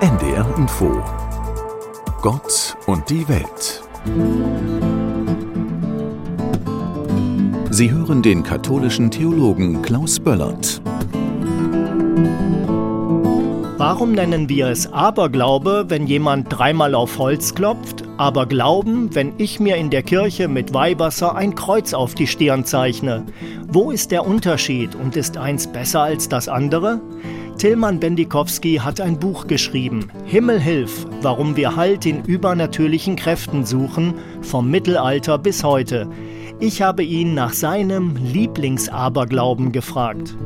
NDR Info. Gott und die Welt. Sie hören den katholischen Theologen Klaus Böllert. Warum nennen wir es Aberglaube, wenn jemand dreimal auf Holz klopft, aber Glauben, wenn ich mir in der Kirche mit Weihwasser ein Kreuz auf die Stirn zeichne? Wo ist der Unterschied und ist eins besser als das andere? Tilman Bendikowski hat ein Buch geschrieben, Himmel hilf, warum wir Halt in übernatürlichen Kräften suchen, vom Mittelalter bis heute. Ich habe ihn nach seinem Lieblingsaberglauben gefragt.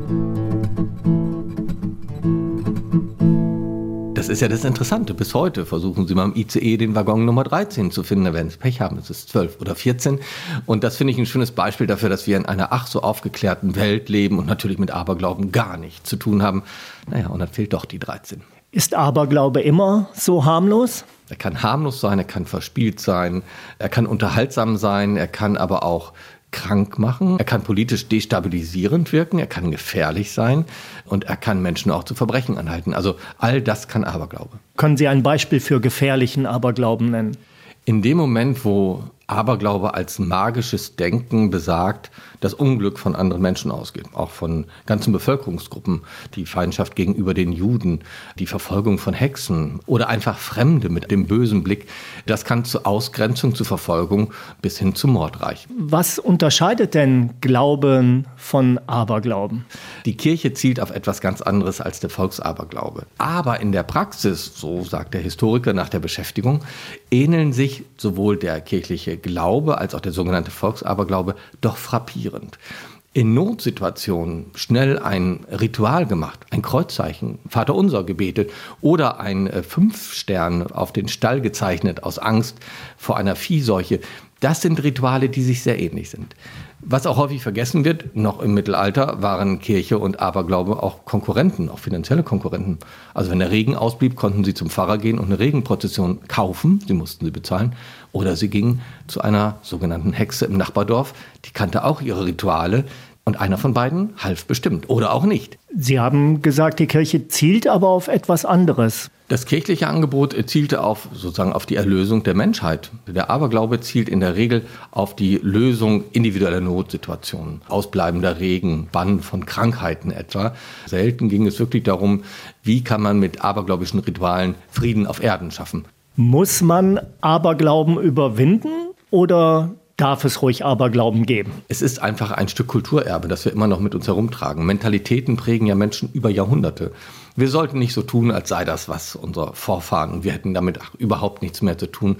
Das ist ja das Interessante. Bis heute versuchen sie mal im ICE den Waggon Nummer 13 zu finden. Wenn sie Pech haben, ist es 12 oder 14. Und das finde ich ein schönes Beispiel dafür, dass wir in einer ach so aufgeklärten Welt leben und natürlich mit Aberglauben gar nichts zu tun haben. Naja, und dann fehlt doch die 13. Ist Aberglaube immer so harmlos? Er kann harmlos sein, er kann verspielt sein, er kann unterhaltsam sein, er kann aber auch krank machen, er kann politisch destabilisierend wirken, er kann gefährlich sein und er kann Menschen auch zu Verbrechen anhalten. Also all das kann Aberglaube. Können Sie ein Beispiel für gefährlichen Aberglauben nennen? In dem Moment, wo Aberglaube als magisches Denken besagt, dass Unglück von anderen Menschen ausgeht, auch von ganzen Bevölkerungsgruppen, die Feindschaft gegenüber den Juden, die Verfolgung von Hexen oder einfach Fremde mit dem bösen Blick, das kann zu Ausgrenzung, zu Verfolgung bis hin zu Mord reichen. Was unterscheidet denn Glauben von Aberglauben? Die Kirche zielt auf etwas ganz anderes als der Volksaberglaube. Aber in der Praxis, so sagt der Historiker nach der Beschäftigung, ähneln sich sowohl der kirchliche Glaube als auch der sogenannte Volksaberglaube doch frappierend. In Notsituationen schnell ein Ritual gemacht, ein Kreuzzeichen, Vater unser gebetet oder ein äh, Fünfstern auf den Stall gezeichnet aus Angst vor einer Viehseuche. Das sind Rituale, die sich sehr ähnlich sind. Was auch häufig vergessen wird, noch im Mittelalter waren Kirche und Aberglaube auch Konkurrenten, auch finanzielle Konkurrenten. Also wenn der Regen ausblieb, konnten sie zum Pfarrer gehen und eine Regenprozession kaufen, sie mussten sie bezahlen, oder sie gingen zu einer sogenannten Hexe im Nachbardorf, die kannte auch ihre Rituale, und einer von beiden half bestimmt oder auch nicht. Sie haben gesagt, die Kirche zielt aber auf etwas anderes. Das kirchliche Angebot zielte auf sozusagen auf die Erlösung der Menschheit. Der Aberglaube zielt in der Regel auf die Lösung individueller Notsituationen, ausbleibender Regen, Bann von Krankheiten etwa. Selten ging es wirklich darum, wie kann man mit abergläubischen Ritualen Frieden auf Erden schaffen. Muss man Aberglauben überwinden oder darf es ruhig Aberglauben geben. Es ist einfach ein Stück Kulturerbe, das wir immer noch mit uns herumtragen. Mentalitäten prägen ja Menschen über Jahrhunderte. Wir sollten nicht so tun, als sei das was unserer Vorfahren wir hätten damit überhaupt nichts mehr zu tun.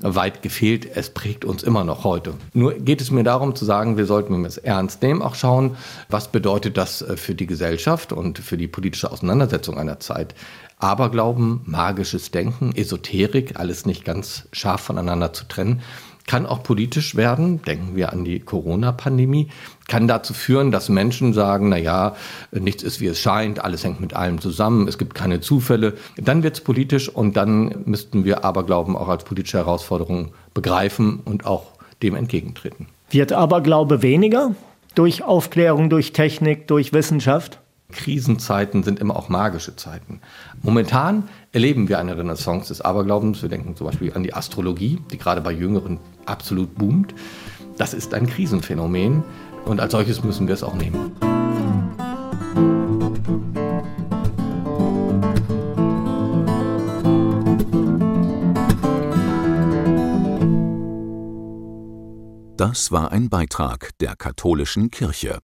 Weit gefehlt, es prägt uns immer noch heute. Nur geht es mir darum zu sagen, wir sollten, es ernst nehmen, auch schauen, was bedeutet das äh, für die Gesellschaft und für die politische Auseinandersetzung einer Zeit. Aberglauben, magisches Denken, Esoterik, alles nicht ganz scharf voneinander zu trennen kann auch politisch werden. Denken wir an die Corona-Pandemie. Kann dazu führen, dass Menschen sagen, na ja, nichts ist wie es scheint, alles hängt mit allem zusammen, es gibt keine Zufälle. Dann wird es politisch und dann müssten wir Aberglauben auch als politische Herausforderung begreifen und auch dem entgegentreten. Wird Aberglaube weniger durch Aufklärung, durch Technik, durch Wissenschaft? Krisenzeiten sind immer auch magische Zeiten. Momentan erleben wir eine Renaissance des Aberglaubens. Wir denken zum Beispiel an die Astrologie, die gerade bei Jüngeren absolut boomt. Das ist ein Krisenphänomen und als solches müssen wir es auch nehmen. Das war ein Beitrag der katholischen Kirche.